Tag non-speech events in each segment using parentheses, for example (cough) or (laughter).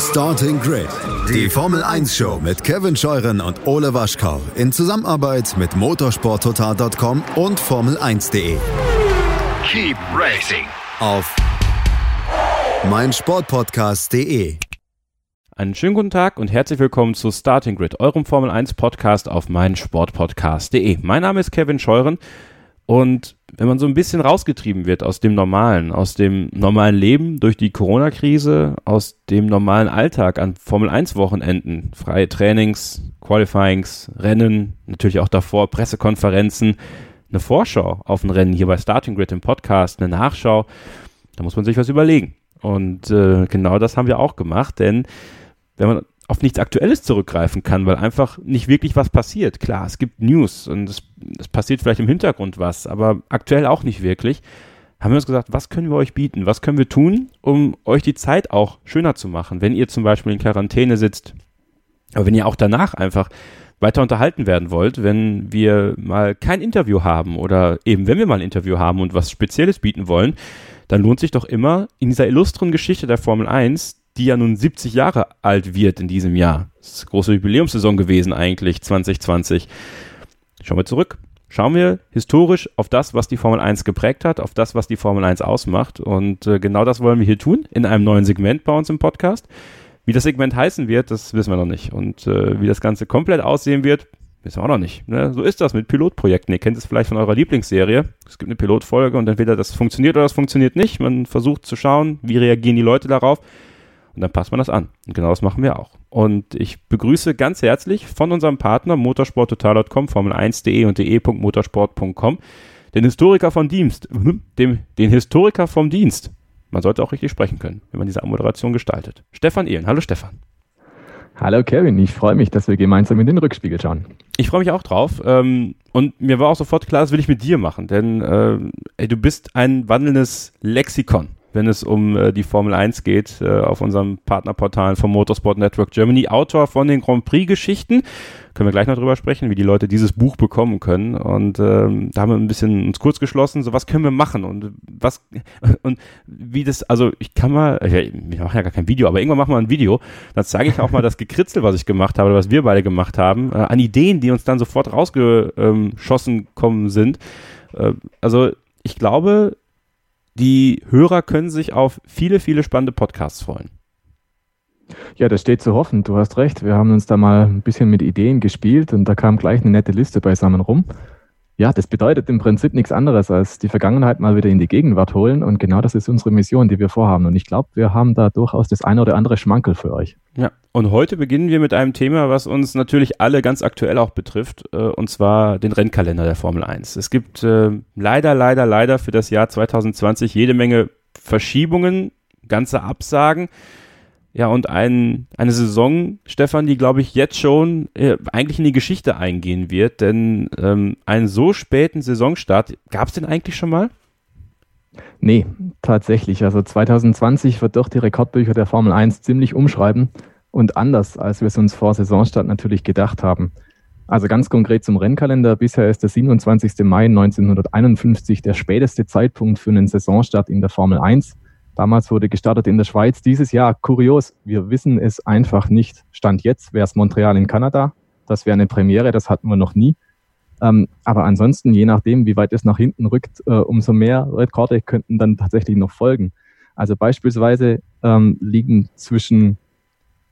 Starting Grid, die Formel 1 Show mit Kevin Scheuren und Ole Waschkau in Zusammenarbeit mit motorsporttotal.com und Formel1.de. Keep racing auf meinsportpodcast.de. Einen schönen guten Tag und herzlich willkommen zu Starting Grid, eurem Formel 1 Podcast auf meinsportpodcast.de. Mein Name ist Kevin Scheuren und wenn man so ein bisschen rausgetrieben wird aus dem Normalen, aus dem normalen Leben durch die Corona-Krise, aus dem normalen Alltag an Formel-1-Wochenenden, freie Trainings, Qualifyings, Rennen, natürlich auch davor Pressekonferenzen, eine Vorschau auf ein Rennen hier bei Starting Grid im Podcast, eine Nachschau, da muss man sich was überlegen. Und äh, genau das haben wir auch gemacht, denn wenn man auf nichts Aktuelles zurückgreifen kann, weil einfach nicht wirklich was passiert. Klar, es gibt News und es, es, passiert vielleicht im Hintergrund was, aber aktuell auch nicht wirklich. Haben wir uns gesagt, was können wir euch bieten? Was können wir tun, um euch die Zeit auch schöner zu machen, wenn ihr zum Beispiel in Quarantäne sitzt, aber wenn ihr auch danach einfach weiter unterhalten werden wollt, wenn wir mal kein Interview haben oder eben wenn wir mal ein Interview haben und was Spezielles bieten wollen, dann lohnt sich doch immer in dieser illustren Geschichte der Formel 1 die ja nun 70 Jahre alt wird in diesem Jahr. Das ist eine große Jubiläumssaison gewesen eigentlich, 2020. Schauen wir zurück. Schauen wir historisch auf das, was die Formel 1 geprägt hat, auf das, was die Formel 1 ausmacht. Und äh, genau das wollen wir hier tun in einem neuen Segment bei uns im Podcast. Wie das Segment heißen wird, das wissen wir noch nicht. Und äh, wie das Ganze komplett aussehen wird, wissen wir auch noch nicht. Ne? So ist das mit Pilotprojekten. Ihr kennt es vielleicht von eurer Lieblingsserie. Es gibt eine Pilotfolge und entweder das funktioniert oder das funktioniert nicht. Man versucht zu schauen, wie reagieren die Leute darauf. Und dann passt man das an. Und genau das machen wir auch. Und ich begrüße ganz herzlich von unserem Partner motorsporttotal.com, formel1.de und de.motorsport.com den Historiker vom Dienst, dem, den Historiker vom Dienst. Man sollte auch richtig sprechen können, wenn man diese Moderation gestaltet. Stefan Ehlen. Hallo Stefan. Hallo Kevin, ich freue mich, dass wir gemeinsam in den Rückspiegel schauen. Ich freue mich auch drauf. Ähm, und mir war auch sofort klar, das will ich mit dir machen, denn äh, ey, du bist ein wandelndes Lexikon wenn es um äh, die Formel 1 geht, äh, auf unserem Partnerportal vom Motorsport Network Germany. Autor von den Grand Prix-Geschichten. Können wir gleich noch drüber sprechen, wie die Leute dieses Buch bekommen können. Und ähm, da haben wir ein bisschen uns kurz geschlossen, so was können wir machen und was (laughs) und wie das, also ich kann mal, wir machen ja gar kein Video, aber irgendwann machen wir ein Video, dann zeige ich auch mal das Gekritzel, was ich gemacht habe was wir beide gemacht haben, äh, an Ideen, die uns dann sofort rausgeschossen kommen sind. Äh, also ich glaube, die Hörer können sich auf viele, viele spannende Podcasts freuen. Ja, das steht zu hoffen. Du hast recht. Wir haben uns da mal ein bisschen mit Ideen gespielt und da kam gleich eine nette Liste beisammen rum. Ja, das bedeutet im Prinzip nichts anderes als die Vergangenheit mal wieder in die Gegenwart holen. Und genau das ist unsere Mission, die wir vorhaben. Und ich glaube, wir haben da durchaus das eine oder andere Schmankel für euch. Ja, und heute beginnen wir mit einem Thema, was uns natürlich alle ganz aktuell auch betrifft, äh, und zwar den Rennkalender der Formel 1. Es gibt äh, leider, leider, leider für das Jahr 2020 jede Menge Verschiebungen, ganze Absagen. Ja, und ein, eine Saison, Stefan, die, glaube ich, jetzt schon äh, eigentlich in die Geschichte eingehen wird, denn ähm, einen so späten Saisonstart, gab es den eigentlich schon mal? Nee, tatsächlich. Also 2020 wird doch die Rekordbücher der Formel 1 ziemlich umschreiben und anders, als wir es uns vor Saisonstart natürlich gedacht haben. Also ganz konkret zum Rennkalender. Bisher ist der 27. Mai 1951 der späteste Zeitpunkt für einen Saisonstart in der Formel 1. Damals wurde gestartet in der Schweiz. Dieses Jahr, kurios, wir wissen es einfach nicht. Stand jetzt wäre es Montreal in Kanada. Das wäre eine Premiere, das hatten wir noch nie. Ähm, aber ansonsten, je nachdem, wie weit es nach hinten rückt, äh, umso mehr Rekorde könnten dann tatsächlich noch folgen. Also beispielsweise ähm, liegen zwischen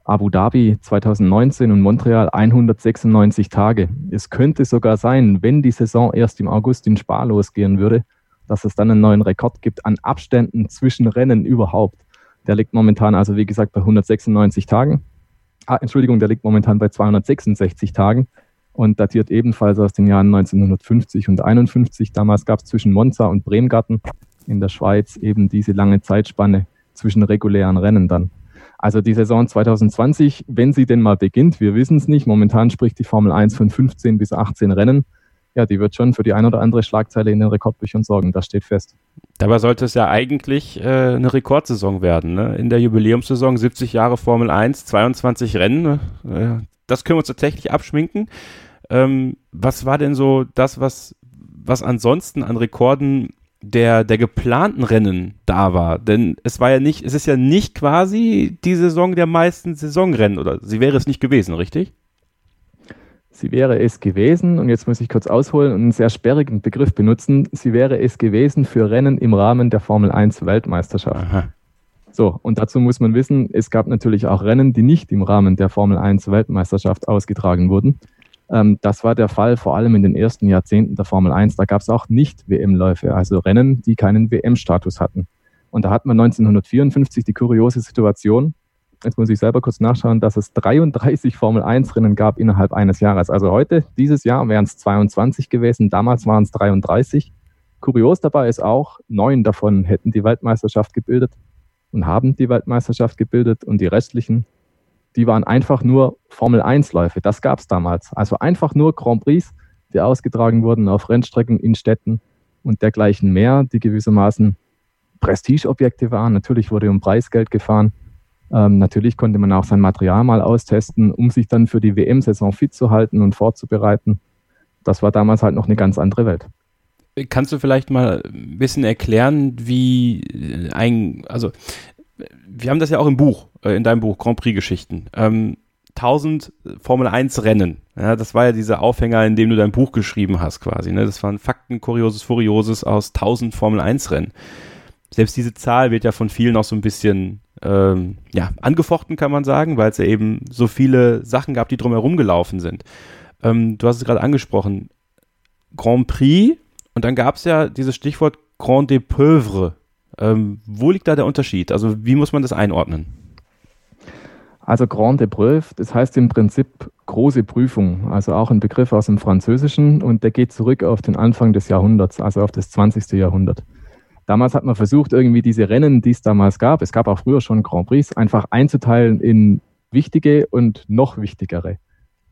Abu Dhabi 2019 und Montreal 196 Tage. Es könnte sogar sein, wenn die Saison erst im August in Spa losgehen würde, dass es dann einen neuen Rekord gibt an Abständen zwischen Rennen überhaupt. Der liegt momentan also, wie gesagt, bei 196 Tagen. Ah, Entschuldigung, der liegt momentan bei 266 Tagen und datiert ebenfalls aus den Jahren 1950 und 51. Damals gab es zwischen Monza und Bremgarten in der Schweiz eben diese lange Zeitspanne zwischen regulären Rennen dann. Also die Saison 2020, wenn sie denn mal beginnt, wir wissen es nicht. Momentan spricht die Formel 1 von 15 bis 18 Rennen ja, die wird schon für die ein oder andere Schlagzeile in den Rekordbüchern sorgen. Das steht fest. Dabei sollte es ja eigentlich äh, eine Rekordsaison werden. Ne? In der Jubiläumssaison 70 Jahre Formel 1, 22 Rennen. Äh, das können wir uns tatsächlich abschminken. Ähm, was war denn so das, was, was ansonsten an Rekorden der, der geplanten Rennen da war? Denn es war ja nicht, es ist ja nicht quasi die Saison der meisten Saisonrennen oder sie wäre es nicht gewesen, richtig? Sie wäre es gewesen, und jetzt muss ich kurz ausholen und einen sehr sperrigen Begriff benutzen, sie wäre es gewesen für Rennen im Rahmen der Formel 1 Weltmeisterschaft. Aha. So, und dazu muss man wissen, es gab natürlich auch Rennen, die nicht im Rahmen der Formel 1 Weltmeisterschaft ausgetragen wurden. Ähm, das war der Fall vor allem in den ersten Jahrzehnten der Formel 1. Da gab es auch nicht WM-Läufe, also Rennen, die keinen WM-Status hatten. Und da hat man 1954 die kuriose Situation, jetzt muss ich selber kurz nachschauen, dass es 33 Formel-1-Rennen gab innerhalb eines Jahres. Also heute, dieses Jahr, wären es 22 gewesen, damals waren es 33. Kurios dabei ist auch, neun davon hätten die Weltmeisterschaft gebildet und haben die Weltmeisterschaft gebildet und die restlichen, die waren einfach nur Formel-1-Läufe. Das gab es damals. Also einfach nur Grand Prix, die ausgetragen wurden auf Rennstrecken in Städten und dergleichen mehr, die gewissermaßen Prestigeobjekte waren. Natürlich wurde um Preisgeld gefahren ähm, natürlich konnte man auch sein Material mal austesten, um sich dann für die WM-Saison fit zu halten und vorzubereiten. Das war damals halt noch eine ganz andere Welt. Kannst du vielleicht mal ein bisschen erklären, wie ein, also wir haben das ja auch im Buch, äh, in deinem Buch Grand Prix Geschichten. Ähm, 1000 Formel 1 Rennen. Ja, das war ja dieser Aufhänger, in dem du dein Buch geschrieben hast, quasi. Ne? Das waren Fakten, Kurioses, Furioses aus 1000 Formel 1 Rennen. Selbst diese Zahl wird ja von vielen auch so ein bisschen ähm, ja, angefochten, kann man sagen, weil es ja eben so viele Sachen gab, die drumherum gelaufen sind. Ähm, du hast es gerade angesprochen, Grand Prix und dann gab es ja dieses Stichwort Grand des Peuvres. Ähm, wo liegt da der Unterschied? Also wie muss man das einordnen? Also Grand Épreuve, das heißt im Prinzip große Prüfung, also auch ein Begriff aus dem Französischen und der geht zurück auf den Anfang des Jahrhunderts, also auf das 20. Jahrhundert. Damals hat man versucht, irgendwie diese Rennen, die es damals gab, es gab auch früher schon Grand Prix, einfach einzuteilen in wichtige und noch wichtigere.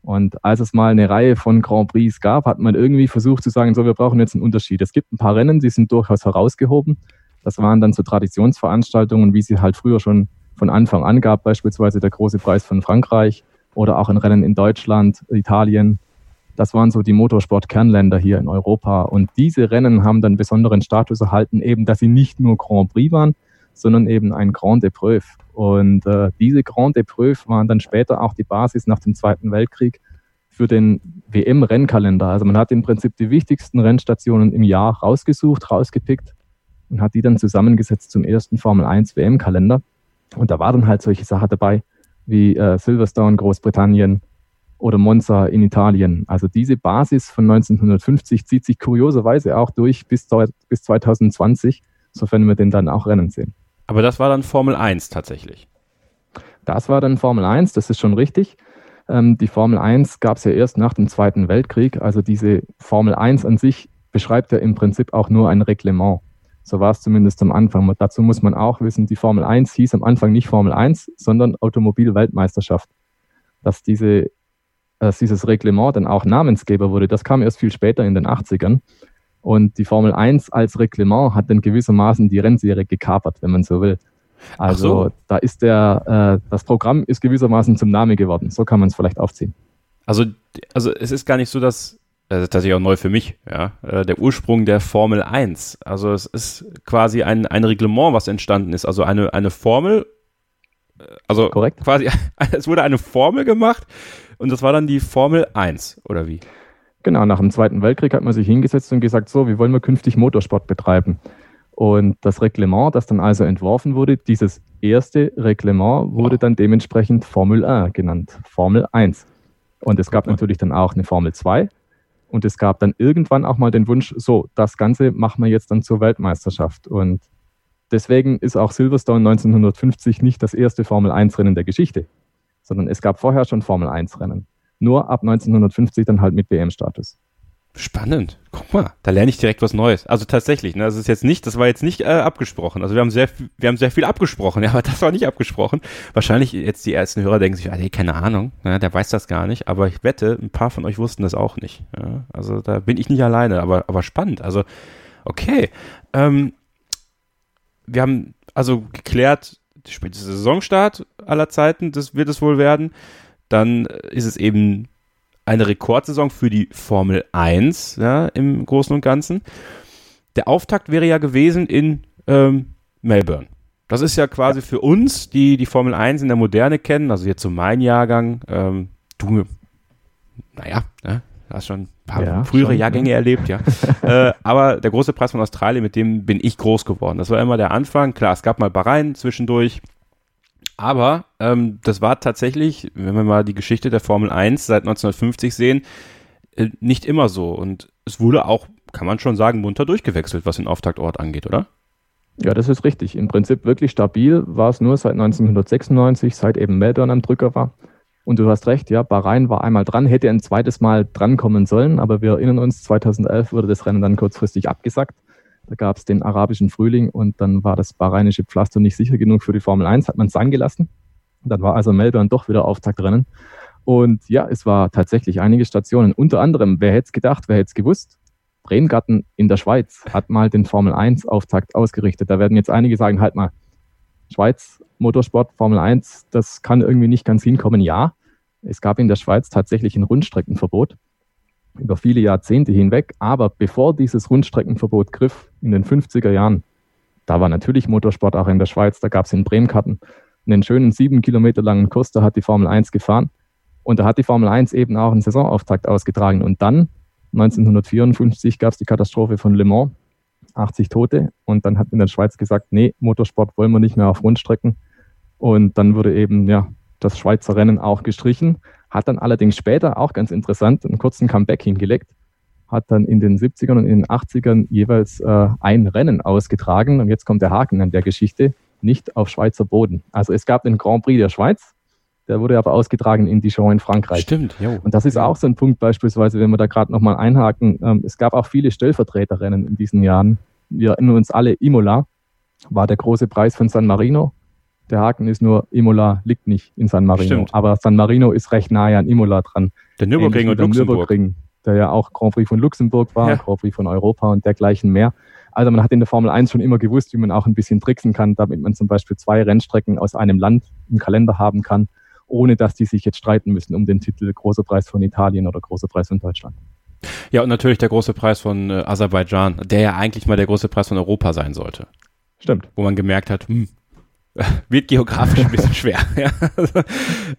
Und als es mal eine Reihe von Grand Prix gab, hat man irgendwie versucht zu sagen, so, wir brauchen jetzt einen Unterschied. Es gibt ein paar Rennen, die sind durchaus herausgehoben. Das waren dann so Traditionsveranstaltungen, wie sie halt früher schon von Anfang an gab, beispielsweise der große Preis von Frankreich oder auch ein Rennen in Deutschland, Italien, das waren so die Motorsport-Kernländer hier in Europa. Und diese Rennen haben dann besonderen Status erhalten, eben, dass sie nicht nur Grand Prix waren, sondern eben ein Grand Épreuve. Und äh, diese Grand Épreuve waren dann später auch die Basis nach dem Zweiten Weltkrieg für den WM-Rennkalender. Also man hat im Prinzip die wichtigsten Rennstationen im Jahr rausgesucht, rausgepickt und hat die dann zusammengesetzt zum ersten Formel 1 WM-Kalender. Und da war dann halt solche Sachen dabei wie äh, Silverstone, Großbritannien, oder Monza in Italien. Also diese Basis von 1950 zieht sich kurioserweise auch durch bis, bis 2020, sofern wir den dann auch rennen sehen. Aber das war dann Formel 1 tatsächlich. Das war dann Formel 1, das ist schon richtig. Ähm, die Formel 1 gab es ja erst nach dem Zweiten Weltkrieg. Also diese Formel 1 an sich beschreibt ja im Prinzip auch nur ein Reglement. So war es zumindest am Anfang. Und dazu muss man auch wissen, die Formel 1 hieß am Anfang nicht Formel 1, sondern Automobilweltmeisterschaft. Dass diese dass dieses Reglement dann auch Namensgeber wurde, das kam erst viel später in den 80ern. Und die Formel 1 als Reglement hat dann gewissermaßen die Rennserie gekapert, wenn man so will. Also so. da ist der, äh, das Programm ist gewissermaßen zum Name geworden. So kann man es vielleicht aufziehen. Also, also es ist gar nicht so, dass, das ist tatsächlich auch neu für mich, ja, äh, der Ursprung der Formel 1. Also es ist quasi ein, ein Reglement, was entstanden ist. Also eine, eine Formel, äh, also Korrekt. quasi, (laughs) es wurde eine Formel gemacht, und das war dann die Formel 1, oder wie? Genau, nach dem Zweiten Weltkrieg hat man sich hingesetzt und gesagt, so, wie wollen wir künftig Motorsport betreiben? Und das Reglement, das dann also entworfen wurde, dieses erste Reglement wurde dann dementsprechend Formel 1 genannt, Formel 1. Und es gab natürlich dann auch eine Formel 2 und es gab dann irgendwann auch mal den Wunsch, so, das Ganze machen wir jetzt dann zur Weltmeisterschaft. Und deswegen ist auch Silverstone 1950 nicht das erste Formel 1 Rennen der Geschichte sondern es gab vorher schon Formel 1 Rennen. Nur ab 1950 dann halt mit WM-Status. Spannend. Guck mal, da lerne ich direkt was Neues. Also tatsächlich, ne, das ist jetzt nicht, das war jetzt nicht äh, abgesprochen. Also wir haben sehr, wir haben sehr viel abgesprochen, (laughs) ja, aber das war nicht abgesprochen. Wahrscheinlich jetzt die ersten Hörer denken sich, ah, keine Ahnung, ja, der weiß das gar nicht. Aber ich wette, ein paar von euch wussten das auch nicht. Ja. Also da bin ich nicht alleine, aber, aber spannend. Also okay, ähm, wir haben also geklärt, der späteste Saisonstart aller Zeiten, das wird es wohl werden. Dann ist es eben eine Rekordsaison für die Formel 1 ja, im Großen und Ganzen. Der Auftakt wäre ja gewesen in ähm, Melbourne. Das ist ja quasi für uns, die die Formel 1 in der Moderne kennen, also jetzt so mein Jahrgang, ähm, du, naja, ne, hast schon ein paar Ja, frühere schon, Jahrgänge ja. erlebt, ja. (laughs) äh, aber der große Preis von Australien, mit dem bin ich groß geworden. Das war immer der Anfang. Klar, es gab mal Bahrain zwischendurch, aber ähm, das war tatsächlich, wenn wir mal die Geschichte der Formel 1 seit 1950 sehen, äh, nicht immer so. Und es wurde auch, kann man schon sagen, munter durchgewechselt, was den Auftaktort angeht, oder? Ja, das ist richtig. Im Prinzip wirklich stabil war es nur seit 1996, seit eben Melbourne am Drücker war. Und du hast recht, ja, Bahrain war einmal dran, hätte ein zweites Mal drankommen sollen, aber wir erinnern uns, 2011 wurde das Rennen dann kurzfristig abgesagt. Da gab es den arabischen Frühling und dann war das bahrainische Pflaster nicht sicher genug für die Formel 1, hat man es sein gelassen. Dann war also Melbourne doch wieder Auftaktrennen. Und ja, es war tatsächlich einige Stationen. Unter anderem, wer hätte es gedacht, wer hätte es gewusst? Bremgarten in der Schweiz hat mal den Formel 1 Auftakt ausgerichtet. Da werden jetzt einige sagen, halt mal, Schweiz, Motorsport, Formel 1, das kann irgendwie nicht ganz hinkommen. Ja, es gab in der Schweiz tatsächlich ein Rundstreckenverbot über viele Jahrzehnte hinweg. Aber bevor dieses Rundstreckenverbot griff, in den 50er Jahren, da war natürlich Motorsport auch in der Schweiz. Da gab es in Bremgarten einen schönen sieben Kilometer langen Kurs, da hat die Formel 1 gefahren. Und da hat die Formel 1 eben auch einen Saisonauftakt ausgetragen. Und dann, 1954, gab es die Katastrophe von Le Mans, 80 Tote. Und dann hat in der Schweiz gesagt, nee, Motorsport wollen wir nicht mehr auf Rundstrecken. Und dann wurde eben ja, das Schweizer Rennen auch gestrichen. Hat dann allerdings später, auch ganz interessant, einen kurzen Comeback hingelegt. Hat dann in den 70ern und in den 80ern jeweils äh, ein Rennen ausgetragen. Und jetzt kommt der Haken an der Geschichte, nicht auf Schweizer Boden. Also es gab den Grand Prix der Schweiz, der wurde aber ausgetragen in Dijon in Frankreich. Stimmt, jo. Und das ist auch so ein Punkt beispielsweise, wenn wir da gerade nochmal einhaken. Ähm, es gab auch viele Stellvertreterrennen in diesen Jahren. Wir erinnern uns alle, Imola war der große Preis von San Marino. Der Haken ist nur, Imola liegt nicht in San Marino. Stimmt. Aber San Marino ist recht nahe an Imola dran. Der Nürburgring und der Luxemburg. Nürburgring, der ja auch Grand Prix von Luxemburg war, Ja. Grand Prix von Europa und dergleichen mehr. Also man hat in der Formel 1 schon immer gewusst, wie man auch ein bisschen tricksen kann, damit man zum Beispiel zwei Rennstrecken aus einem Land im Kalender haben kann, ohne dass die sich jetzt streiten müssen um den Titel Großer Preis von Italien oder Großer Preis von Deutschland. Ja, und natürlich der große Preis von äh, Aserbaidschan, der ja eigentlich mal der große Preis von Europa sein sollte. Stimmt. Wo man gemerkt hat, hm, (laughs) wird geografisch ein bisschen schwer. (laughs) ja, also,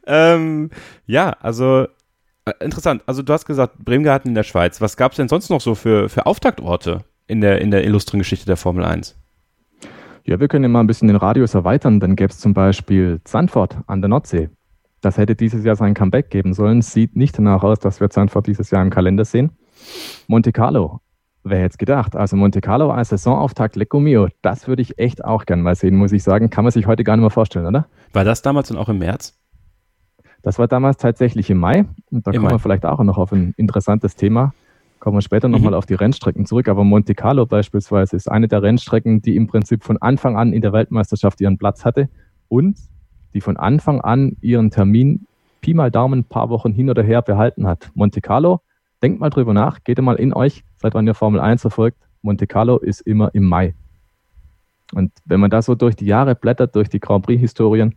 ähm, ja, also äh, interessant. Also du hast gesagt, Bremgarten in der Schweiz. Was gab es denn sonst noch so für, für Auftaktorte in der, in der illustren Geschichte der Formel 1? Ja, wir können ja mal ein bisschen den Radius erweitern. Dann gäbe es zum Beispiel Zandvoort an der Nordsee. Das hätte dieses Jahr sein Comeback geben sollen. Sieht nicht danach aus, dass wir Zandvoort dieses Jahr im Kalender sehen. Monte Carlo. Wer hätte es gedacht? Also Monte Carlo als Saisonauftakt, Lecco Mio, das würde ich echt auch gern mal sehen, muss ich sagen. Kann man sich heute gar nicht mehr vorstellen, oder? War das damals dann auch im März? Das war damals tatsächlich im Mai. Und da Im kommen Mai. wir vielleicht auch noch auf ein interessantes Thema. Kommen wir später nochmal Mhm. auf die Rennstrecken zurück. Aber Monte Carlo beispielsweise ist eine der Rennstrecken, die im Prinzip von Anfang an in der Weltmeisterschaft ihren Platz hatte und die von Anfang an ihren Termin Pi mal Daumen ein paar Wochen hin oder her behalten hat. Monte Carlo, denkt mal drüber nach, geht mal in euch, seit wann ihr Formel 1 verfolgt. Monte Carlo ist immer im Mai. Und wenn man da so durch die Jahre blättert, durch die Grand Prix-Historien,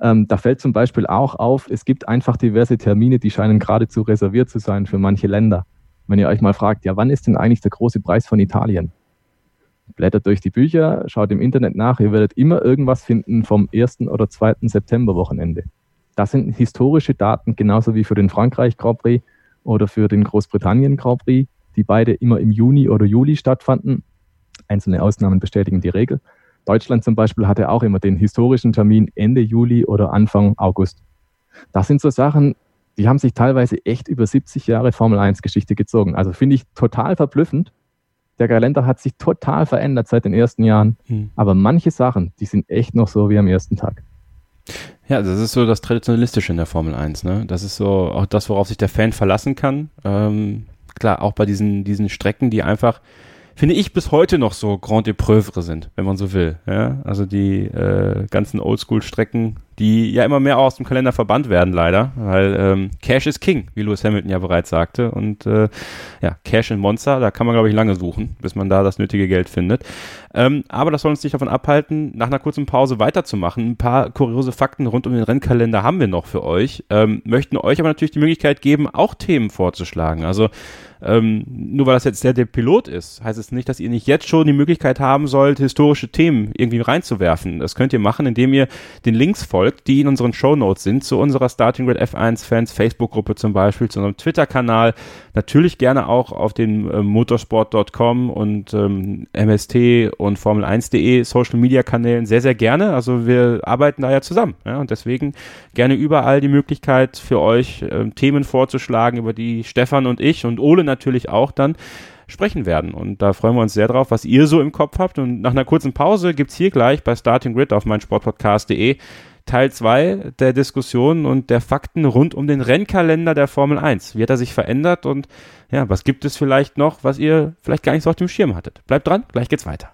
ähm, da fällt zum Beispiel auch auf, es gibt einfach diverse Termine, die scheinen geradezu reserviert zu sein für manche Länder. Wenn ihr euch mal fragt, ja, wann ist denn eigentlich der große Preis von Italien? Blättert durch die Bücher, schaut im Internet nach, ihr werdet immer irgendwas finden vom 1. oder 2. September-Wochenende. Das sind historische Daten, genauso wie für den Frankreich Grand Prix oder für den Großbritannien Grand Prix, die beide immer im Juni oder Juli stattfanden. Einzelne Ausnahmen bestätigen die Regel. Deutschland zum Beispiel hatte auch immer den historischen Termin Ende Juli oder Anfang August. Das sind so Sachen, die haben sich teilweise echt über 70 Jahre Formel 1 Geschichte gezogen. Also finde ich total verblüffend. Der Kalender hat sich total verändert seit den ersten Jahren. Hm. Aber manche Sachen, die sind echt noch so wie am ersten Tag. Ja, das ist so das Traditionalistische in der Formel 1, ne? Das ist so auch das, worauf sich der Fan verlassen kann. Ähm, klar, auch bei diesen, diesen Strecken, die einfach finde ich, bis heute noch so Grand Epreuve sind, wenn man so will. Ja? Also die äh, ganzen Oldschool-Strecken, die ja immer mehr aus dem Kalender verbannt werden, leider, weil ähm, Cash is King, wie Lewis Hamilton ja bereits sagte. Und äh, ja, Cash in Monster, da kann man, glaube ich, lange suchen, bis man da das nötige Geld findet. Ähm, aber das soll uns nicht davon abhalten, nach einer kurzen Pause weiterzumachen. Ein paar kuriose Fakten rund um den Rennkalender haben wir noch für euch, ähm, möchten euch aber natürlich die Möglichkeit geben, auch Themen vorzuschlagen. Also ähm, nur weil das jetzt der, der Pilot ist, heißt es nicht, dass ihr nicht jetzt schon die Möglichkeit haben sollt, historische Themen irgendwie reinzuwerfen. Das könnt ihr machen, indem ihr den Links folgt, die in unseren Show Notes sind, zu unserer Starting Grid F1 Fans Facebook-Gruppe zum Beispiel, zu unserem Twitter-Kanal. Natürlich gerne auch auf den äh, motorsport.com und ähm, MST und Formel1.de Social Media Kanälen sehr, sehr gerne. Also wir arbeiten da ja zusammen. Ja, und deswegen gerne überall die Möglichkeit für euch, äh, Themen vorzuschlagen, über die Stefan und ich und Ole natürlich auch dann sprechen werden. Und da freuen wir uns sehr drauf, was ihr so im Kopf habt. Und nach einer kurzen Pause gibt es hier gleich bei Starting Grid auf meinsportpodcast.de Teil 2 der Diskussion und der Fakten rund um den Rennkalender der Formel 1. Wie hat er sich verändert und ja, was gibt es vielleicht noch, was ihr vielleicht gar nicht so auf dem Schirm hattet? Bleibt dran, gleich geht's weiter.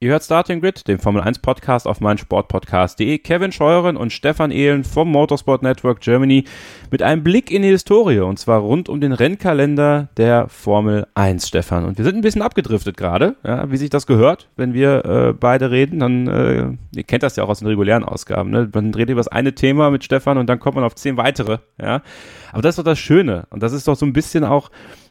Ihr hört Starting Grid, den Formel 1 Podcast auf meinsportpodcast.de. Kevin Scheuren und Stefan Ehlen vom Motorsport Network Germany mit einem Blick in die Historie und zwar rund um den Rennkalender der Formel 1, Stefan. Und wir sind ein bisschen abgedriftet gerade, ja, wie sich das gehört, wenn wir äh, beide reden. Dann, äh, ihr kennt das ja auch aus den regulären Ausgaben, ne? Man redet über das eine Thema mit Stefan und dann kommt man auf zehn weitere, ja. Aber das ist doch das Schöne und das ist doch so ein bisschen auch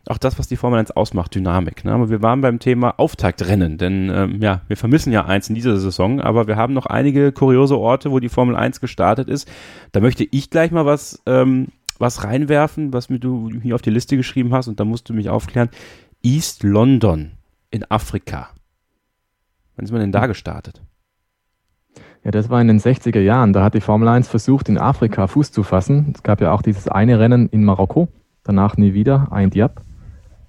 auch das, was die Formel 1 ausmacht, Dynamik. Ne? Aber wir waren beim Thema Auftaktrennen, denn ähm, ja, wir vermissen ja eins in dieser Saison, aber wir haben noch einige kuriose Orte, wo die Formel 1 gestartet ist. Da möchte ich gleich mal was, ähm, was reinwerfen, was mir du hier auf die Liste geschrieben hast und da musst du mich aufklären. East London in Afrika. Wann ist man denn da gestartet? Ja, das war in den 60er Jahren. Da hat die Formel 1 versucht, in Afrika Fuß zu fassen. Es gab ja auch dieses eine Rennen in Marokko, danach nie wieder, ein Diab.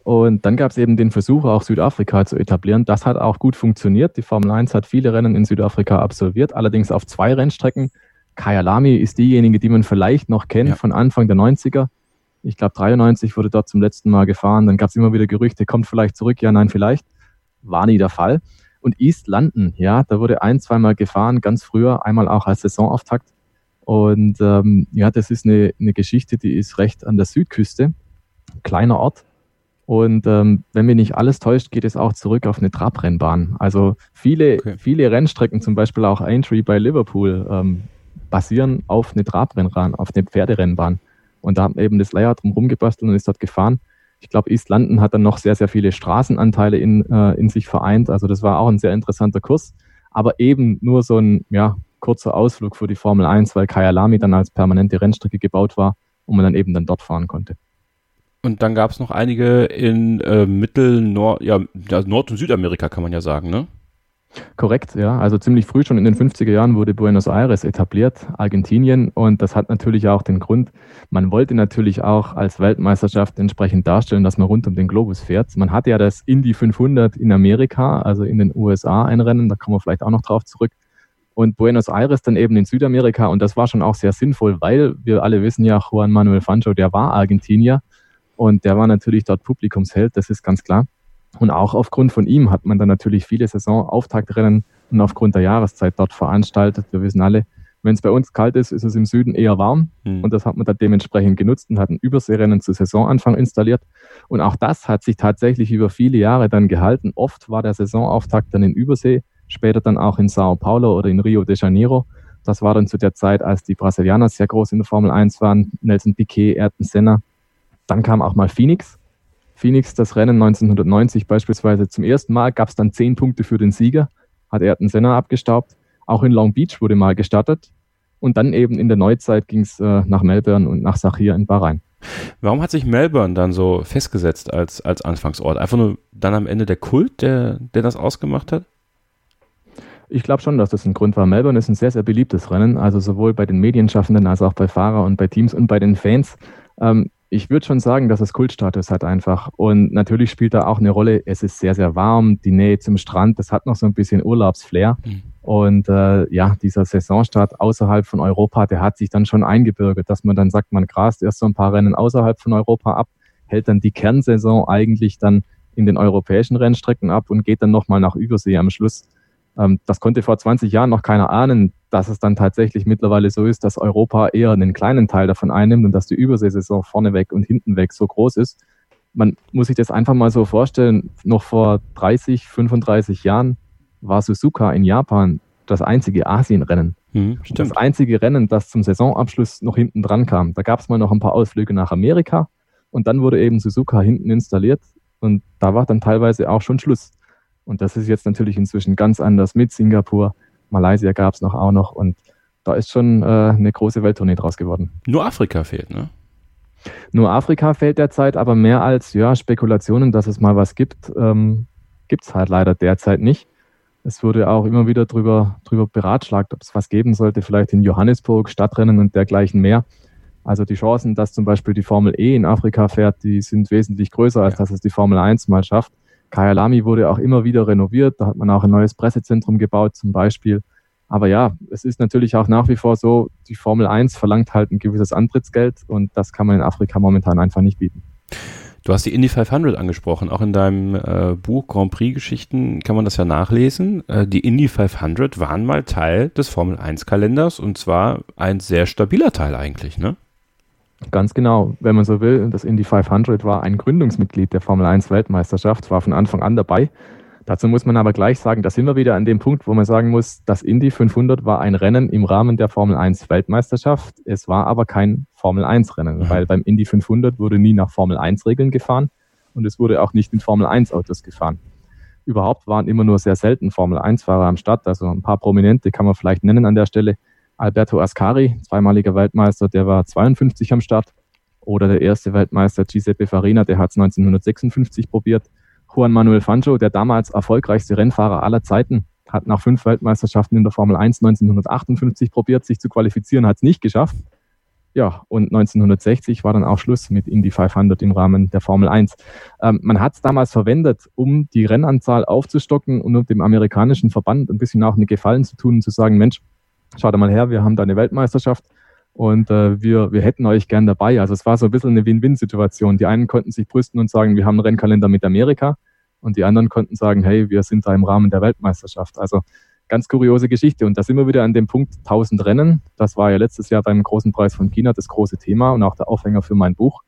Und dann gab es eben den Versuch, auch Südafrika zu etablieren. Das hat auch gut funktioniert. Die Formel 1 hat viele Rennen in Südafrika absolviert, allerdings auf zwei Rennstrecken. Kyalami ist diejenige, die man vielleicht noch kennt ja. von Anfang der 90er. Ich glaube, 93 wurde dort zum letzten Mal gefahren. Dann gab es immer wieder Gerüchte, kommt vielleicht zurück. Ja, nein, vielleicht. War nie der Fall. Und East London, ja, da wurde ein, zweimal gefahren, ganz früher, einmal auch als Saisonauftakt. Und ähm, ja, das ist eine, eine Geschichte, die ist recht an der Südküste. Kleiner Ort, und ähm, wenn mich nicht alles täuscht, geht es auch zurück auf eine Trabrennbahn. Also viele, okay. viele Rennstrecken, zum Beispiel auch Aintree bei Liverpool, ähm, basieren auf eine Trabrennbahn, auf eine Pferderennbahn. Und da haben eben das Layout drum gebastelt und ist dort gefahren. Ich glaube, East London hat dann noch sehr, sehr viele Straßenanteile in, äh, in sich vereint. Also das war auch ein sehr interessanter Kurs. Aber eben nur so ein ja, kurzer Ausflug für die Formel 1, weil Kyalami dann als permanente Rennstrecke gebaut war und man dann eben dann dort fahren konnte. Und dann gab es noch einige in äh, Mittel-, Nord-, ja, Nord- und Südamerika, kann man ja sagen, ne? Korrekt, ja. Also ziemlich früh schon in den 50er Jahren wurde Buenos Aires etabliert, Argentinien. Und das hat natürlich auch den Grund, man wollte natürlich auch als Weltmeisterschaft entsprechend darstellen, dass man rund um den Globus fährt. Man hatte ja das Indy 500 in Amerika, also in den USA ein Rennen, da kommen wir vielleicht auch noch drauf zurück. Und Buenos Aires dann eben in Südamerika. Und das war schon auch sehr sinnvoll, weil wir alle wissen ja, Juan Manuel Fancho, der war Argentinier. Und der war natürlich dort Publikumsheld, das ist ganz klar. Und auch aufgrund von ihm hat man dann natürlich viele Saisonauftaktrennen und aufgrund der Jahreszeit dort veranstaltet. Wir wissen alle, wenn es bei uns kalt ist, ist es im Süden eher warm. Mhm. Und das hat man dann dementsprechend genutzt und hat ein Überseerennen zu Saisonanfang installiert. Und auch das hat sich tatsächlich über viele Jahre dann gehalten. Oft war der Saisonauftakt dann in Übersee, später dann auch in Sao Paulo oder in Rio de Janeiro. Das war dann zu der Zeit, als die Brasilianer sehr groß in der Formel 1 waren. Nelson Piquet, Ayrton Senna, dann kam auch mal Phoenix. Phoenix, das Rennen 1990 beispielsweise zum ersten Mal, gab es dann zehn Punkte für den Sieger, hat Ayrton Senna abgestaubt. Auch in Long Beach wurde mal gestartet. Und dann eben in der Neuzeit ging es äh, nach Melbourne und nach Sachir in Bahrain. Warum hat sich Melbourne dann so festgesetzt als, als Anfangsort? Einfach nur dann am Ende der Kult, der, der das ausgemacht hat? Ich glaube schon, dass das ein Grund war. Melbourne ist ein sehr, sehr beliebtes Rennen, also sowohl bei den Medienschaffenden als auch bei Fahrer und bei Teams und bei den Fans. Ähm, ich würde schon sagen, dass es Kultstatus hat einfach. Und natürlich spielt da auch eine Rolle, es ist sehr, sehr warm, die Nähe zum Strand, das hat noch so ein bisschen Urlaubsflair. Mhm. Und äh, ja, dieser Saisonstart außerhalb von Europa, der hat sich dann schon eingebürgert, dass man dann sagt, man grast erst so ein paar Rennen außerhalb von Europa ab, hält dann die Kernsaison eigentlich dann in den europäischen Rennstrecken ab und geht dann nochmal nach Übersee am Schluss. Ähm, das konnte vor 20 Jahren noch keiner ahnen, dass es dann tatsächlich mittlerweile so ist, dass Europa eher einen kleinen Teil davon einnimmt und dass die Überseesaison vorneweg und hintenweg so groß ist. Man muss sich das einfach mal so vorstellen, noch vor 30, 35 Jahren war Suzuka in Japan das einzige Asienrennen. Mhm, das einzige Rennen, das zum Saisonabschluss noch hinten dran kam. Da gab es mal noch ein paar Ausflüge nach Amerika und dann wurde eben Suzuka hinten installiert und da war dann teilweise auch schon Schluss. Und das ist jetzt natürlich inzwischen ganz anders mit Singapur. Malaysia gab es noch auch noch und da ist schon äh, eine große Welttournee draus geworden. Nur Afrika fehlt, ne? Nur Afrika fehlt derzeit, aber mehr als ja, Spekulationen, dass es mal was gibt, ähm, gibt es halt leider derzeit nicht. Es wurde auch immer wieder drüber, drüber beratschlagt, ob es was geben sollte, vielleicht in Johannesburg, Stadtrennen und dergleichen mehr. Also die Chancen, dass zum Beispiel die Formel E in Afrika fährt, die sind wesentlich größer, als ja. dass es die Formel 1 mal schafft. Kyalami wurde auch immer wieder renoviert. Da hat man auch ein neues Pressezentrum gebaut zum Beispiel. Aber ja, es ist natürlich auch nach wie vor so, die Formel 1 verlangt halt ein gewisses Antrittsgeld und das kann man in Afrika momentan einfach nicht bieten. Du hast die Indy 500 angesprochen. Auch in deinem äh, Buch Grand Prix Geschichten kann man das ja nachlesen. Äh, die Indy 500 waren mal Teil des Formel 1 Kalenders und zwar ein sehr stabiler Teil eigentlich, ne? Ganz genau, wenn man so will. Das Indy 500 war ein Gründungsmitglied der Formel 1 Weltmeisterschaft, war von Anfang an dabei. Dazu muss man aber gleich sagen, da sind wir wieder an dem Punkt, wo man sagen muss, das Indy 500 war ein Rennen im Rahmen der Formel 1 Weltmeisterschaft. Es war aber kein Formel 1 Rennen, mhm. weil beim Indy 500 wurde nie nach Formel 1 Regeln gefahren und es wurde auch nicht mit Formel 1 Autos gefahren. Überhaupt waren immer nur sehr selten Formel 1 Fahrer am Start, also ein paar Prominente kann man vielleicht nennen an der Stelle. Alberto Ascari, zweimaliger Weltmeister, der war 52 am Start. Oder der erste Weltmeister Giuseppe Farina, der hat es 1956 probiert. Juan Manuel Fangio, der damals erfolgreichste Rennfahrer aller Zeiten, hat nach fünf Weltmeisterschaften in der Formel 1 1958 probiert, sich zu qualifizieren, hat es nicht geschafft. Ja, und 1960 war dann auch Schluss mit Indy 500 im Rahmen der Formel 1. Ähm, man hat es damals verwendet, um die Rennanzahl aufzustocken und um dem amerikanischen Verband ein bisschen auch eine Gefallen zu tun und zu sagen, Mensch, schaut mal her, wir haben da eine Weltmeisterschaft und äh, wir, wir hätten euch gern dabei. Also es war so ein bisschen eine Win-Win-Situation. Die einen konnten sich brüsten und sagen, wir haben einen Rennkalender mit Amerika und die anderen konnten sagen, hey, wir sind da im Rahmen der Weltmeisterschaft. Also ganz kuriose Geschichte. Und da sind wir wieder an dem Punkt 1000 Rennen. Das war ja letztes Jahr beim großen Preis von China das große Thema und auch der Aufhänger für mein Buch.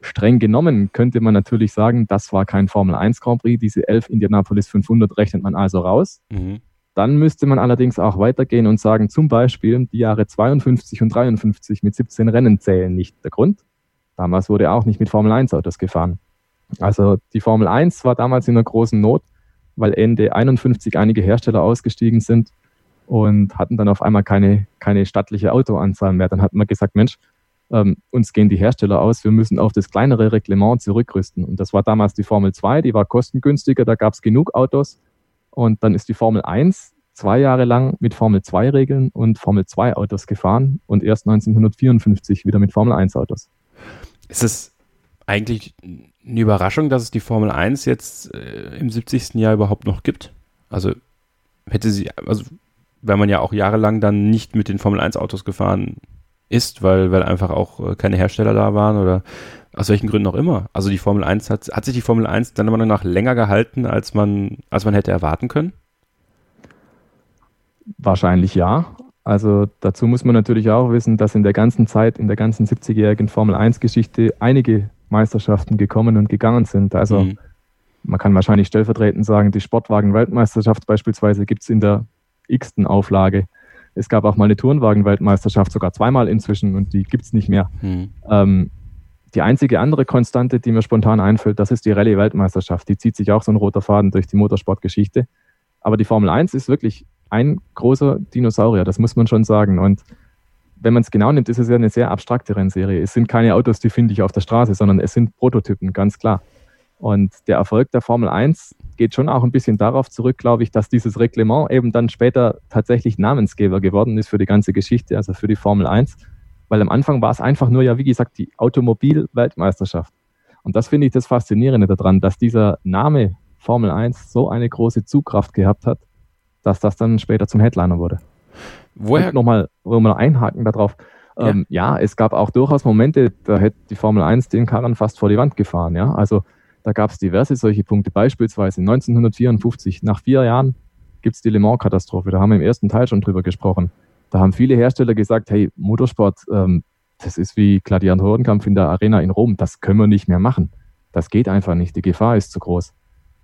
Streng genommen könnte man natürlich sagen, das war kein Formel 1 Grand Prix. Diese 11 Indianapolis 500 rechnet man also raus. Mhm. Dann müsste man allerdings auch weitergehen und sagen, zum Beispiel die Jahre 52 und 53 mit 17 Rennen zählen nicht. Der Grund? Damals wurde auch nicht mit Formel 1 Autos gefahren. Also die Formel 1 war damals in einer großen Not, weil Ende 51 einige Hersteller ausgestiegen sind und hatten dann auf einmal keine, keine stattliche Autoanzahl mehr. Dann hat man gesagt, Mensch, ähm, uns gehen die Hersteller aus, wir müssen auf das kleinere Reglement zurückrüsten. Und das war damals die Formel 2, die war kostengünstiger, da gab es genug Autos und dann ist die Formel 1 zwei Jahre lang mit Formel 2 Regeln und Formel 2 Autos gefahren und erst 1954 wieder mit Formel 1 Autos. Ist es eigentlich eine Überraschung, dass es die Formel 1 jetzt äh, im 70. Jahr überhaupt noch gibt? Also hätte sie, also weil man ja auch jahrelang dann nicht mit den Formel 1 Autos gefahren ist, weil, weil einfach auch äh, keine Hersteller da waren oder aus welchen Gründen auch immer. Also die Formel 1 hat, hat sich die Formel 1 dann immer noch länger gehalten, als man, als man hätte erwarten können? Wahrscheinlich ja. Also dazu muss man natürlich auch wissen, dass in der ganzen Zeit, in der ganzen 70-jährigen Formel 1-Geschichte einige Meisterschaften gekommen und gegangen sind. Also mhm. man kann wahrscheinlich stellvertretend sagen, die Sportwagen-Weltmeisterschaft beispielsweise gibt es in der x-ten Auflage. Es gab auch mal eine Turnwagen-Weltmeisterschaft, sogar zweimal inzwischen und die gibt es nicht mehr. Mhm. Ähm, die einzige andere Konstante, die mir spontan einfällt, das ist die Rallye-Weltmeisterschaft. Die zieht sich auch so ein roter Faden durch die Motorsportgeschichte. Aber die Formel 1 ist wirklich ein großer Dinosaurier, das muss man schon sagen. Und wenn man es genau nimmt, ist es ja eine sehr abstrakte Rennserie. Es sind keine Autos, die finde ich auf der Straße, sondern es sind Prototypen, ganz klar. Und der Erfolg der Formel 1 geht schon auch ein bisschen darauf zurück, glaube ich, dass dieses Reglement eben dann später tatsächlich Namensgeber geworden ist für die ganze Geschichte, also für die Formel 1. Weil am Anfang war es einfach nur, ja, wie gesagt, die Automobil-Weltmeisterschaft. Und das finde ich das Faszinierende daran, dass dieser Name Formel 1 so eine große Zugkraft gehabt hat, dass das dann später zum Headliner wurde. Woher? Nochmal, mal einhaken darauf. Ja. Ähm, ja, es gab auch durchaus Momente, da hätte die Formel 1 den Karren fast vor die Wand gefahren. Ja, also da gab es diverse solche Punkte. Beispielsweise 1954, nach vier Jahren, gibt es die Le Mans-Katastrophe. Da haben wir im ersten Teil schon drüber gesprochen. Da haben viele Hersteller gesagt, hey, Motorsport, ähm, das ist wie Gladiatorenkampf in der Arena in Rom. Das können wir nicht mehr machen. Das geht einfach nicht. Die Gefahr ist zu groß.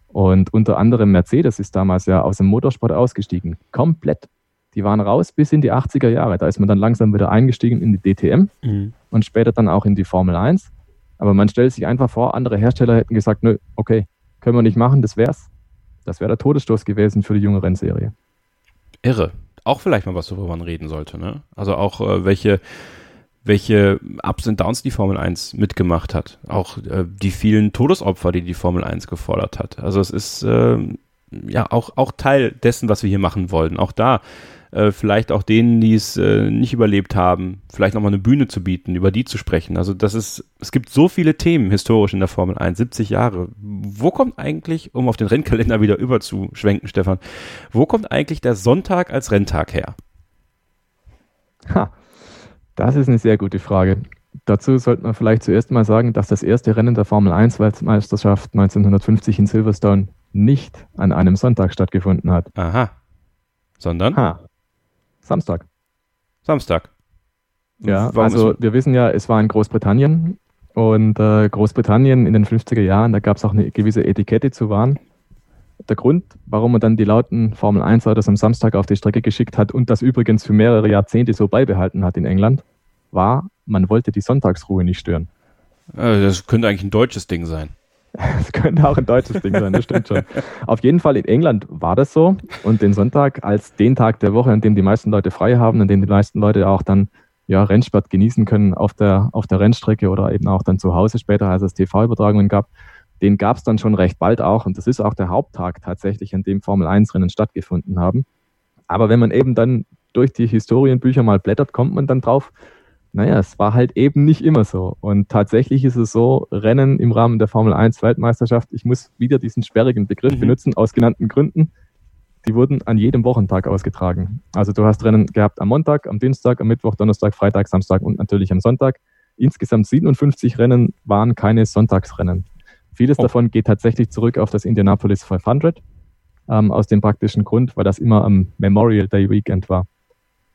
Und unter anderem Mercedes ist damals ja aus dem Motorsport ausgestiegen. Komplett. Die waren raus bis in die 80er Jahre. Da ist man dann langsam wieder eingestiegen in die DTM mhm. und später dann auch in die Formel 1. Aber man stellt sich einfach vor, andere Hersteller hätten gesagt, nö, okay, können wir nicht machen, das wär's. Das wäre der Todesstoß gewesen für die junge Rennserie. Irre. Auch vielleicht mal was, worüber man reden sollte, ne? Also auch äh, welche, welche Ups und Downs die Formel 1 mitgemacht hat. Auch äh, die vielen Todesopfer, die die Formel 1 gefordert hat. Also es ist äh, ja auch, auch Teil dessen, was wir hier machen wollen. Auch da äh, vielleicht auch denen, die es äh, nicht überlebt haben, vielleicht nochmal eine Bühne zu bieten, über die zu sprechen. Also das ist, es gibt so viele Themen historisch in der Formel 1, 70 Jahre. Wo kommt eigentlich, um auf den Rennkalender wieder überzuschwenken, Stefan, wo kommt eigentlich der Sonntag als Renntag her? Ha, das ist eine sehr gute Frage. Dazu sollte man vielleicht zuerst mal sagen, dass das erste Rennen der Formel 1 Weltmeisterschaft 1950 in Silverstone nicht an einem Sonntag stattgefunden hat. Aha. Sondern? Ha. Samstag. Samstag. Ja, Warum also wir wissen ja, es war in Großbritannien und äh, Großbritannien in den 50er Jahren, da gab es auch eine gewisse Etikette zu wahren. Der Grund, warum man dann die lauten Formel 1 Autos am Samstag auf die Strecke geschickt hat und das übrigens für mehrere Jahrzehnte so beibehalten hat in England, war, man wollte die Sonntagsruhe nicht stören. Äh, das könnte eigentlich ein deutsches Ding sein. (laughs) Das könnte auch ein deutsches Ding sein, das stimmt schon. Auf jeden Fall in England war das so und den Sonntag als den Tag der Woche, an dem die meisten Leute frei haben, an dem die meisten Leute auch dann ja, Rennsport genießen können auf der, auf der Rennstrecke oder eben auch dann zu Hause später, als es TV-Übertragungen gab, den gab es dann schon recht bald auch und das ist auch der Haupttag tatsächlich, an dem Formel-1-Rennen stattgefunden haben. Aber wenn man eben dann durch die Historienbücher mal blättert, kommt man dann drauf, naja, es war halt eben nicht immer so. Und tatsächlich ist es so, Rennen im Rahmen der Formel 1 Weltmeisterschaft, ich muss wieder diesen sperrigen Begriff mhm. benutzen, aus genannten Gründen, die wurden an jedem Wochentag ausgetragen. Also du hast Rennen gehabt am Montag, am Dienstag, am Mittwoch, Donnerstag, Freitag, Samstag und natürlich am Sonntag. Insgesamt 57 Rennen waren keine Sonntagsrennen. Vieles oh. davon geht tatsächlich zurück auf das Indianapolis 500, ähm, aus dem praktischen Grund, weil das immer am Memorial Day Weekend war.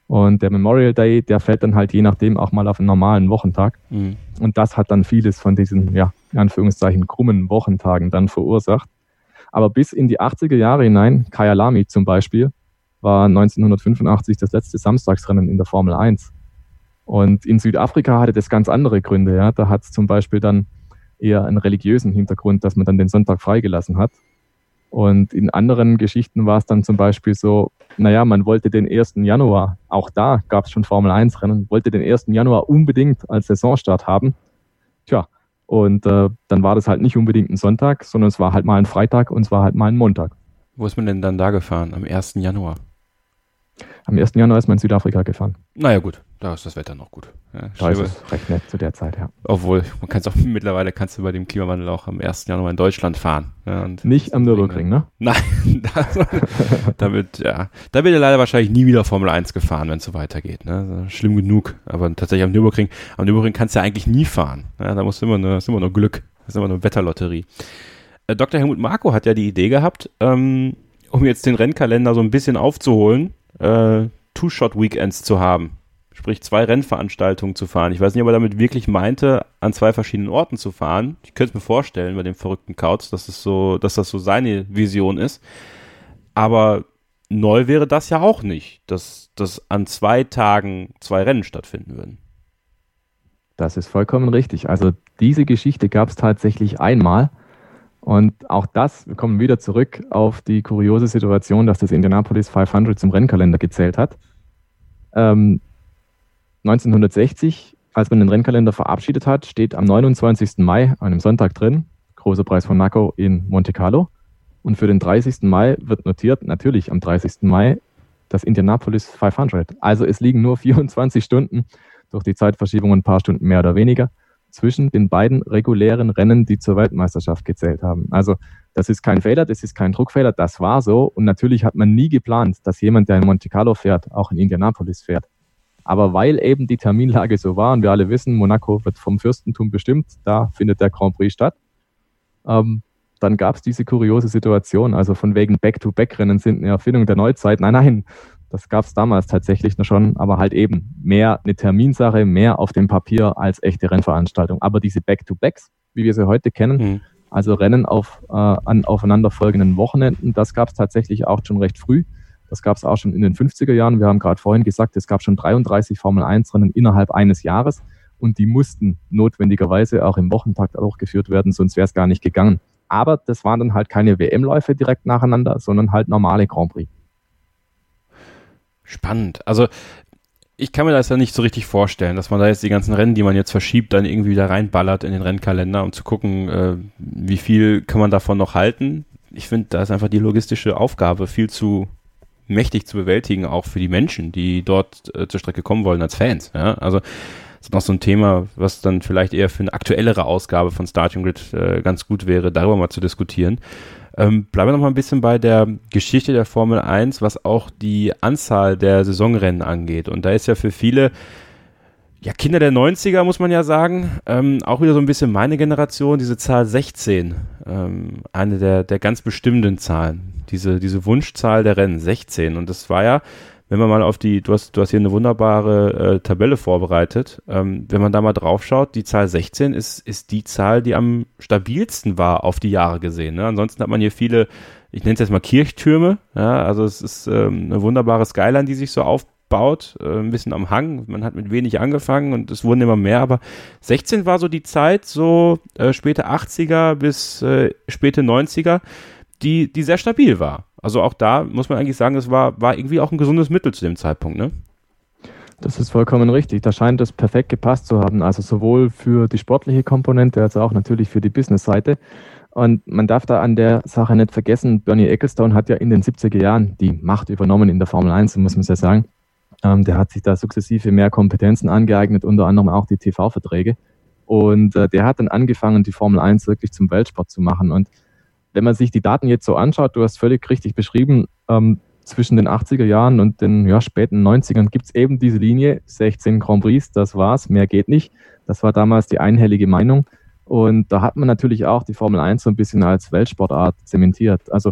Und der Memorial Day, der fällt dann halt je nachdem auch mal auf einen normalen Wochentag. Mhm. Und das hat dann vieles von diesen, ja, in Anführungszeichen, krummen Wochentagen dann verursacht. Aber bis in die 80er Jahre hinein, Kaya Lamy zum Beispiel, war 1985 das letzte Samstagsrennen in der Formel 1. Und in Südafrika hatte das ganz andere Gründe. Ja. Da hat es zum Beispiel dann eher einen religiösen Hintergrund, dass man dann den Sonntag freigelassen hat. Und in anderen Geschichten war es dann zum Beispiel so, naja, man wollte den 1. Januar, auch da gab es schon Formel 1 Rennen, wollte den 1. Januar unbedingt als Saisonstart haben. Tja, und äh, dann war das halt nicht unbedingt ein Sonntag, sondern es war halt mal ein Freitag und es war halt mal ein Montag. Wo ist man denn dann da gefahren, am 1. Januar? Am 1. Januar ist man in Südafrika gefahren. Naja, gut, da ist das Wetter noch gut. Ja, da ist es recht nett zu der Zeit, ja. Obwohl, man kann es auch (laughs) mittlerweile kannst du bei dem Klimawandel auch am 1. Januar in Deutschland fahren. Ja, Nicht am Nürburgring, ne? (laughs) Nein, das, da wird, ja, da wird er leider wahrscheinlich nie wieder Formel 1 gefahren, wenn es so weitergeht. Ne? Schlimm genug. Aber tatsächlich am Nürburgring, am Nürburgring kannst du ja eigentlich nie fahren. Ja, da musst du immer nur, das ist immer nur Glück. Das ist immer nur Wetterlotterie. Äh, Dr. Helmut Marko hat ja die Idee gehabt, ähm, um jetzt den Rennkalender so ein bisschen aufzuholen, äh, Two-Shot-Weekends zu haben. Sprich, zwei Rennveranstaltungen zu fahren. Ich weiß nicht, ob er damit wirklich meinte, an zwei verschiedenen Orten zu fahren. Ich könnte es mir vorstellen bei dem verrückten Couch, dass, es so, dass das so seine Vision ist. Aber neu wäre das ja auch nicht, dass, dass an zwei Tagen zwei Rennen stattfinden würden. Das ist vollkommen richtig. Also diese Geschichte gab es tatsächlich einmal. Und auch das, wir kommen wieder zurück auf die kuriose Situation, dass das Indianapolis 500 zum Rennkalender gezählt hat. Ähm, 1960, als man den Rennkalender verabschiedet hat, steht am 29. Mai, einem Sonntag drin, großer Preis von Monaco in Monte Carlo. Und für den 30. Mai wird notiert, natürlich am 30. Mai, das Indianapolis 500. Also es liegen nur 24 Stunden durch die Zeitverschiebung ein paar Stunden mehr oder weniger zwischen den beiden regulären Rennen, die zur Weltmeisterschaft gezählt haben. Also das ist kein Fehler, das ist kein Druckfehler, das war so. Und natürlich hat man nie geplant, dass jemand, der in Monte Carlo fährt, auch in Indianapolis fährt. Aber weil eben die Terminlage so war und wir alle wissen, Monaco wird vom Fürstentum bestimmt, da findet der Grand Prix statt, ähm, dann gab es diese kuriose Situation. Also von wegen Back-to-Back-Rennen sind eine Erfindung der Neuzeit. Nein, nein, das gab es damals tatsächlich noch schon, aber halt eben mehr eine Terminsache, mehr auf dem Papier als echte Rennveranstaltung. Aber diese Back-to-Backs, wie wir sie heute kennen, mhm. also Rennen auf äh, an aufeinanderfolgenden Wochenenden, das gab es tatsächlich auch schon recht früh. Das gab es auch schon in den 50er Jahren. Wir haben gerade vorhin gesagt, es gab schon 33 Formel-1-Rennen innerhalb eines Jahres und die mussten notwendigerweise auch im Wochentakt durchgeführt werden, sonst wäre es gar nicht gegangen. Aber das waren dann halt keine WM-Läufe direkt nacheinander, sondern halt normale Grand Prix. Spannend. Also ich kann mir das ja nicht so richtig vorstellen, dass man da jetzt die ganzen Rennen, die man jetzt verschiebt, dann irgendwie da reinballert in den Rennkalender, um zu gucken, äh, wie viel kann man davon noch halten. Ich finde, da ist einfach die logistische Aufgabe viel zu mächtig zu bewältigen, auch für die Menschen, die dort äh, zur Strecke kommen wollen als Fans. Ja? Also ist noch so ein Thema, was dann vielleicht eher für eine aktuellere Ausgabe von Starting Grid äh, ganz gut wäre, darüber mal zu diskutieren. Ähm, bleiben wir noch mal ein bisschen bei der Geschichte der Formel 1, was auch die Anzahl der Saisonrennen angeht. Und da ist ja für viele ja, Kinder der 90er, muss man ja sagen, ähm, auch wieder so ein bisschen meine Generation, diese Zahl 16, ähm, eine der, der ganz bestimmenden Zahlen, diese, diese Wunschzahl der Rennen, 16. Und das war ja wenn man mal auf die, du hast, du hast hier eine wunderbare äh, Tabelle vorbereitet, ähm, wenn man da mal drauf schaut, die Zahl 16 ist, ist die Zahl, die am stabilsten war auf die Jahre gesehen. Ne? Ansonsten hat man hier viele, ich nenne es jetzt mal Kirchtürme, ja? also es ist ähm, eine wunderbare Skyline, die sich so aufbaut, äh, ein bisschen am Hang. Man hat mit wenig angefangen und es wurden immer mehr, aber 16 war so die Zeit, so äh, späte 80er bis äh, späte 90er, die, die sehr stabil war. Also auch da muss man eigentlich sagen, es war, war irgendwie auch ein gesundes Mittel zu dem Zeitpunkt, ne? Das ist vollkommen richtig. Da scheint es perfekt gepasst zu haben. Also sowohl für die sportliche Komponente als auch natürlich für die Business-Seite. Und man darf da an der Sache nicht vergessen, Bernie Ecclestone hat ja in den 70er Jahren die Macht übernommen in der Formel 1, muss man ja sagen. Ähm, der hat sich da sukzessive mehr Kompetenzen angeeignet, unter anderem auch die TV-Verträge. Und äh, der hat dann angefangen, die Formel 1 wirklich zum Weltsport zu machen. Und wenn man sich die Daten jetzt so anschaut, du hast völlig richtig beschrieben, ähm, zwischen den 80er Jahren und den ja, späten 90ern gibt es eben diese Linie, 16 Grand Prix, das war's, mehr geht nicht. Das war damals die einhellige Meinung. Und da hat man natürlich auch die Formel 1 so ein bisschen als Weltsportart zementiert. Also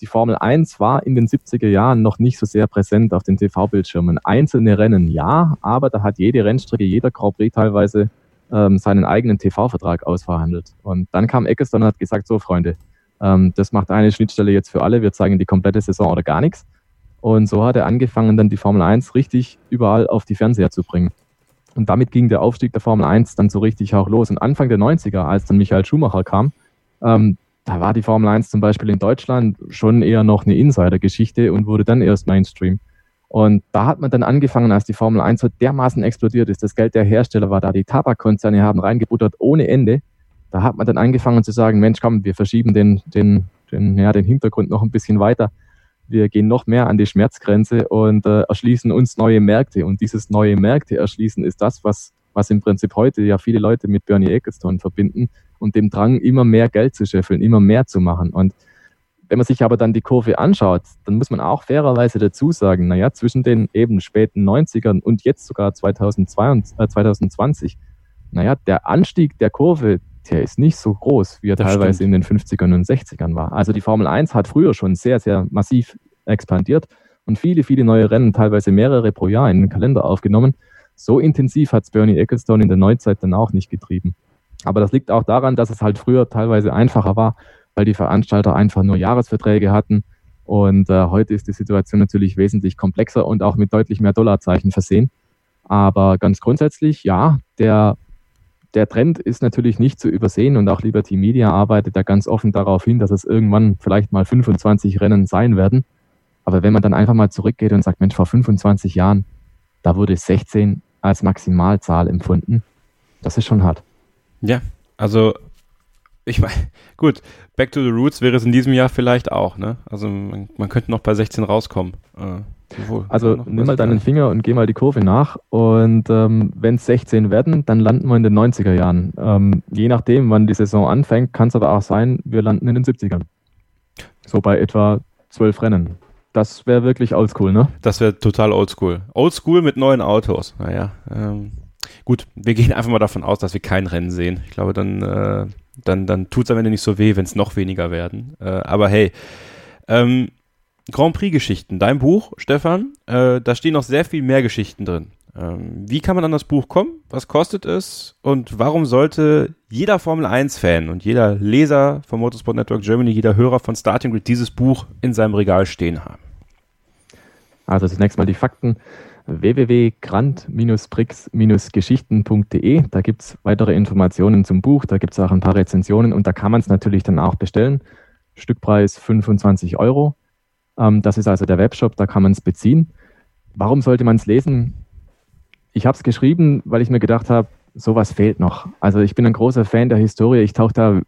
die Formel 1 war in den 70er Jahren noch nicht so sehr präsent auf den TV-Bildschirmen. Einzelne Rennen ja, aber da hat jede Rennstrecke, jeder Grand Prix teilweise ähm, seinen eigenen TV-Vertrag ausverhandelt. Und dann kam Eccleston und hat gesagt, so Freunde, ähm, das macht eine Schnittstelle jetzt für alle. Wir zeigen die komplette Saison oder gar nichts. Und so hat er angefangen, dann die Formel 1 richtig überall auf die Fernseher zu bringen. Und damit ging der Aufstieg der Formel 1 dann so richtig auch los. Und Anfang der 90er, als dann Michael Schumacher kam, ähm, da war die Formel 1 zum Beispiel in Deutschland schon eher noch eine Insider-Geschichte und wurde dann erst Mainstream. Und da hat man dann angefangen, als die Formel 1 so dermaßen explodiert ist, das Geld der Hersteller war da, die Tabakkonzerne haben reingebuttert ohne Ende da hat man dann angefangen zu sagen, Mensch, komm, wir verschieben den, den, den, ja, den Hintergrund noch ein bisschen weiter. Wir gehen noch mehr an die Schmerzgrenze und äh, erschließen uns neue Märkte. Und dieses neue Märkte erschließen ist das, was, was im Prinzip heute ja viele Leute mit Bernie Ecclestone verbinden und dem Drang, immer mehr Geld zu scheffeln, immer mehr zu machen. Und wenn man sich aber dann die Kurve anschaut, dann muss man auch fairerweise dazu sagen, naja, zwischen den eben späten 90ern und jetzt sogar 2022, äh, 2020, naja, der Anstieg der Kurve, der ist nicht so groß, wie er das teilweise stimmt. in den 50ern und 60ern war. Also die Formel 1 hat früher schon sehr, sehr massiv expandiert und viele, viele neue Rennen, teilweise mehrere pro Jahr in den Kalender aufgenommen. So intensiv hat es Bernie Ecclestone in der Neuzeit dann auch nicht getrieben. Aber das liegt auch daran, dass es halt früher teilweise einfacher war, weil die Veranstalter einfach nur Jahresverträge hatten. Und äh, heute ist die Situation natürlich wesentlich komplexer und auch mit deutlich mehr Dollarzeichen versehen. Aber ganz grundsätzlich, ja, der der Trend ist natürlich nicht zu übersehen und auch Liberty Media arbeitet da ganz offen darauf hin, dass es irgendwann vielleicht mal 25 Rennen sein werden. Aber wenn man dann einfach mal zurückgeht und sagt, Mensch, vor 25 Jahren, da wurde 16 als Maximalzahl empfunden, das ist schon hart. Ja, also ich meine, gut, Back to the Roots wäre es in diesem Jahr vielleicht auch, ne? Also man, man könnte noch bei 16 rauskommen. Äh, also nimm mal deinen Finger und geh mal die Kurve nach und ähm, wenn es 16 werden, dann landen wir in den 90er Jahren. Ähm, je nachdem, wann die Saison anfängt, kann es aber auch sein, wir landen in den 70ern. So bei etwa 12 Rennen. Das wäre wirklich oldschool, ne? Das wäre total oldschool. Oldschool mit neuen Autos. Naja, ähm, gut, wir gehen einfach mal davon aus, dass wir kein Rennen sehen. Ich glaube, dann, äh, dann, dann tut es am Ende nicht so weh, wenn es noch weniger werden. Äh, aber hey, ähm, Grand Prix-Geschichten, dein Buch, Stefan, äh, da stehen noch sehr viel mehr Geschichten drin. Ähm, wie kann man an das Buch kommen? Was kostet es? Und warum sollte jeder Formel 1-Fan und jeder Leser vom Motorsport Network Germany, jeder Hörer von Starting Grid dieses Buch in seinem Regal stehen haben? Also zunächst mal die Fakten www.grand-brix-geschichten.de. Da gibt es weitere Informationen zum Buch, da gibt es auch ein paar Rezensionen und da kann man es natürlich dann auch bestellen. Stückpreis 25 Euro. Ähm, das ist also der Webshop, da kann man es beziehen. Warum sollte man es lesen? Ich habe es geschrieben, weil ich mir gedacht habe, sowas fehlt noch. Also ich bin ein großer Fan der Historie, ich tauche da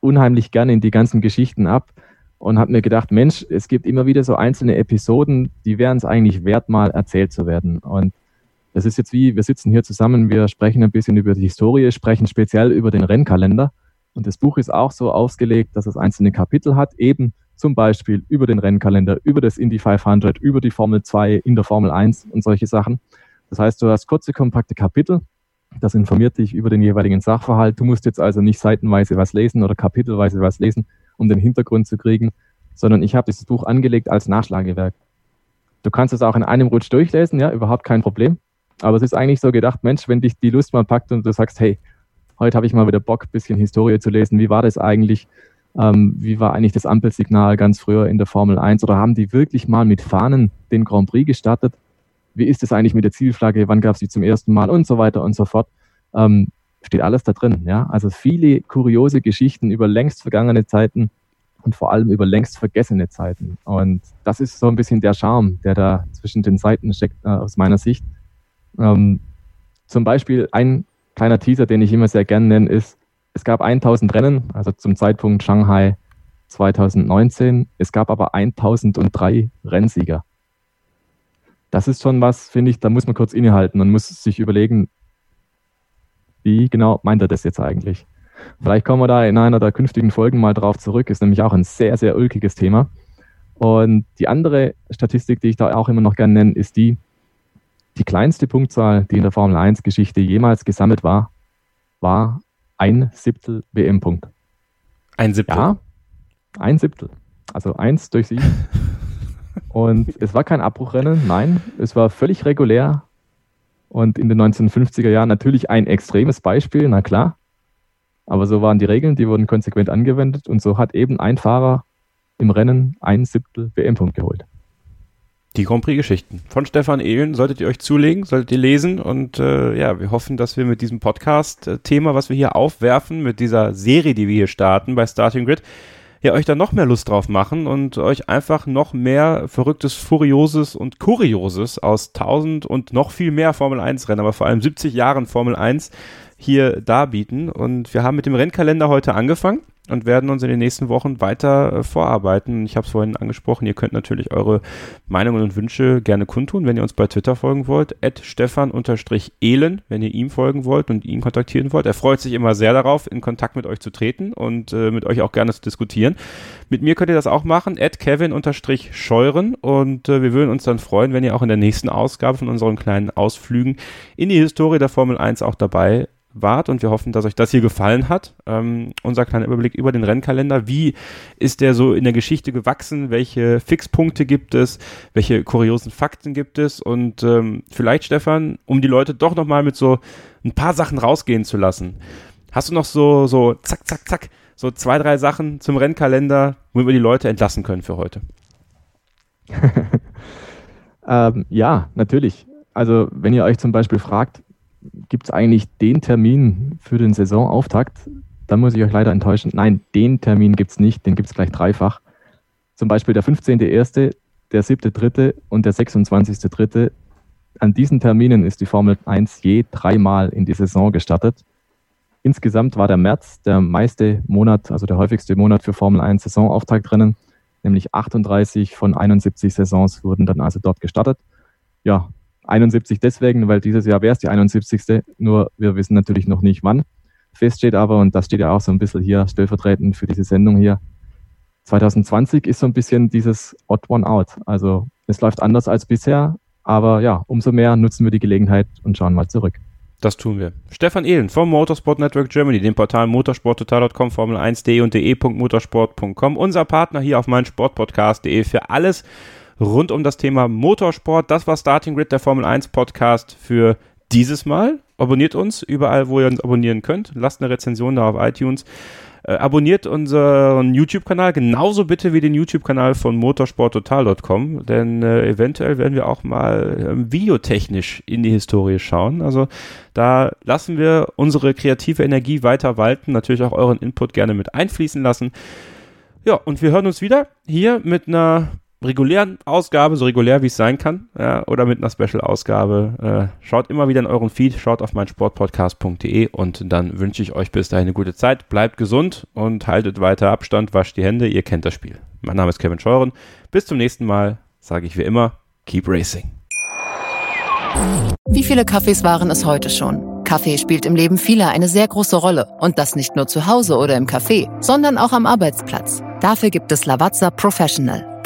unheimlich gerne in die ganzen Geschichten ab und habe mir gedacht, Mensch, es gibt immer wieder so einzelne Episoden, die wären es eigentlich wert, mal erzählt zu werden. Und das ist jetzt wie, wir sitzen hier zusammen, wir sprechen ein bisschen über die Historie, sprechen speziell über den Rennkalender. Und das Buch ist auch so ausgelegt, dass es einzelne Kapitel hat, eben zum Beispiel über den Rennkalender, über das Indy 500, über die Formel 2 in der Formel 1 und solche Sachen. Das heißt, du hast kurze, kompakte Kapitel, das informiert dich über den jeweiligen Sachverhalt. Du musst jetzt also nicht seitenweise was lesen oder kapitelweise was lesen, um den Hintergrund zu kriegen, sondern ich habe dieses Buch angelegt als Nachschlagewerk. Du kannst es auch in einem Rutsch durchlesen, ja, überhaupt kein Problem. Aber es ist eigentlich so gedacht, Mensch, wenn dich die Lust mal packt und du sagst, hey, heute habe ich mal wieder Bock, ein bisschen Historie zu lesen, wie war das eigentlich? Ähm, wie war eigentlich das Ampelsignal ganz früher in der Formel 1? Oder haben die wirklich mal mit Fahnen den Grand Prix gestartet? Wie ist es eigentlich mit der Zielflagge? Wann gab es die zum ersten Mal? Und so weiter und so fort. Ähm, steht alles da drin. Ja? Also viele kuriose Geschichten über längst vergangene Zeiten und vor allem über längst vergessene Zeiten. Und das ist so ein bisschen der Charme, der da zwischen den Seiten steckt, äh, aus meiner Sicht. Ähm, zum Beispiel ein kleiner Teaser, den ich immer sehr gerne nenne, ist, es gab 1000 Rennen, also zum Zeitpunkt Shanghai 2019. Es gab aber 1003 Rennsieger. Das ist schon was, finde ich, da muss man kurz innehalten und muss sich überlegen, wie genau meint er das jetzt eigentlich? Vielleicht kommen wir da in einer der künftigen Folgen mal drauf zurück, ist nämlich auch ein sehr, sehr ulkiges Thema. Und die andere Statistik, die ich da auch immer noch gerne nenne, ist die, die kleinste Punktzahl, die in der Formel 1 Geschichte jemals gesammelt war, war ein Siebtel WM-Punkt. Ein Siebtel? Ja, ein Siebtel. Also eins durch sieben. (laughs) Und es war kein Abbruchrennen, nein, es war völlig regulär, und in den 1950er Jahren natürlich ein extremes Beispiel, na klar. Aber so waren die Regeln, die wurden konsequent angewendet und so hat eben ein Fahrer im Rennen ein Siebtel WM-Punkt geholt. Die Grand Prix-Geschichten von Stefan Ehlen solltet ihr euch zulegen, solltet ihr lesen und äh, ja, wir hoffen, dass wir mit diesem Podcast-Thema, was wir hier aufwerfen, mit dieser Serie, die wir hier starten bei Starting Grid, ja, euch da noch mehr Lust drauf machen und euch einfach noch mehr verrücktes, furioses und kurioses aus 1000 und noch viel mehr Formel 1 Rennen, aber vor allem 70 Jahren Formel 1 hier darbieten. Und wir haben mit dem Rennkalender heute angefangen und werden uns in den nächsten Wochen weiter äh, vorarbeiten. Ich habe es vorhin angesprochen, ihr könnt natürlich eure Meinungen und Wünsche gerne kundtun, wenn ihr uns bei Twitter folgen wollt. Stefan-Ehlen, wenn ihr ihm folgen wollt und ihn kontaktieren wollt. Er freut sich immer sehr darauf, in Kontakt mit euch zu treten und äh, mit euch auch gerne zu diskutieren. Mit mir könnt ihr das auch machen, Kevin-Scheuren und äh, wir würden uns dann freuen, wenn ihr auch in der nächsten Ausgabe von unseren kleinen Ausflügen in die Historie der Formel 1 auch dabei wart und wir hoffen, dass euch das hier gefallen hat. Ähm, unser kleiner Überblick über den Rennkalender. Wie ist der so in der Geschichte gewachsen? Welche Fixpunkte gibt es? Welche kuriosen Fakten gibt es? Und ähm, vielleicht, Stefan, um die Leute doch nochmal mit so ein paar Sachen rausgehen zu lassen. Hast du noch so, so, zack, zack, zack, so zwei, drei Sachen zum Rennkalender, wo wir die Leute entlassen können für heute? (laughs) ähm, ja, natürlich. Also, wenn ihr euch zum Beispiel fragt, gibt es eigentlich den Termin für den Saisonauftakt? Da muss ich euch leider enttäuschen. Nein, den Termin gibt es nicht, den gibt es gleich dreifach. Zum Beispiel der 15.1., der 7.3. und der 26.3. An diesen Terminen ist die Formel 1 je dreimal in die Saison gestartet. Insgesamt war der März der meiste Monat, also der häufigste Monat für Formel 1 Saisonauftaktrennen, nämlich 38 von 71 Saisons wurden dann also dort gestartet. Ja, 71 deswegen, weil dieses Jahr wäre es die 71. Nur wir wissen natürlich noch nicht wann. Fest steht aber, und das steht ja auch so ein bisschen hier stellvertretend für diese Sendung hier, 2020 ist so ein bisschen dieses Odd One Out. Also es läuft anders als bisher, aber ja, umso mehr nutzen wir die Gelegenheit und schauen mal zurück. Das tun wir. Stefan Ehlen vom Motorsport Network Germany, dem Portal motorsporttotal.com, Formel1.de und de.motorsport.com. Unser Partner hier auf meinsportpodcast.de für alles rund um das Thema Motorsport. Das war Starting Grid, der Formel 1 Podcast für dieses Mal. Abonniert uns überall, wo ihr uns abonnieren könnt. Lasst eine Rezension da auf iTunes. Äh, abonniert unseren YouTube-Kanal, genauso bitte wie den YouTube-Kanal von motorsporttotal.com, denn äh, eventuell werden wir auch mal äh, videotechnisch in die Historie schauen. Also da lassen wir unsere kreative Energie weiter walten, natürlich auch euren Input gerne mit einfließen lassen. Ja, und wir hören uns wieder hier mit einer regulären Ausgabe, so regulär wie es sein kann, ja, oder mit einer Special-Ausgabe. Äh, schaut immer wieder in euren Feed, schaut auf meinsportpodcast.de und dann wünsche ich euch bis dahin eine gute Zeit. Bleibt gesund und haltet weiter Abstand, wascht die Hände, ihr kennt das Spiel. Mein Name ist Kevin Scheuren. Bis zum nächsten Mal, sage ich wie immer, keep racing. Wie viele Kaffees waren es heute schon? Kaffee spielt im Leben vieler eine sehr große Rolle. Und das nicht nur zu Hause oder im Café, sondern auch am Arbeitsplatz. Dafür gibt es Lavazza Professional.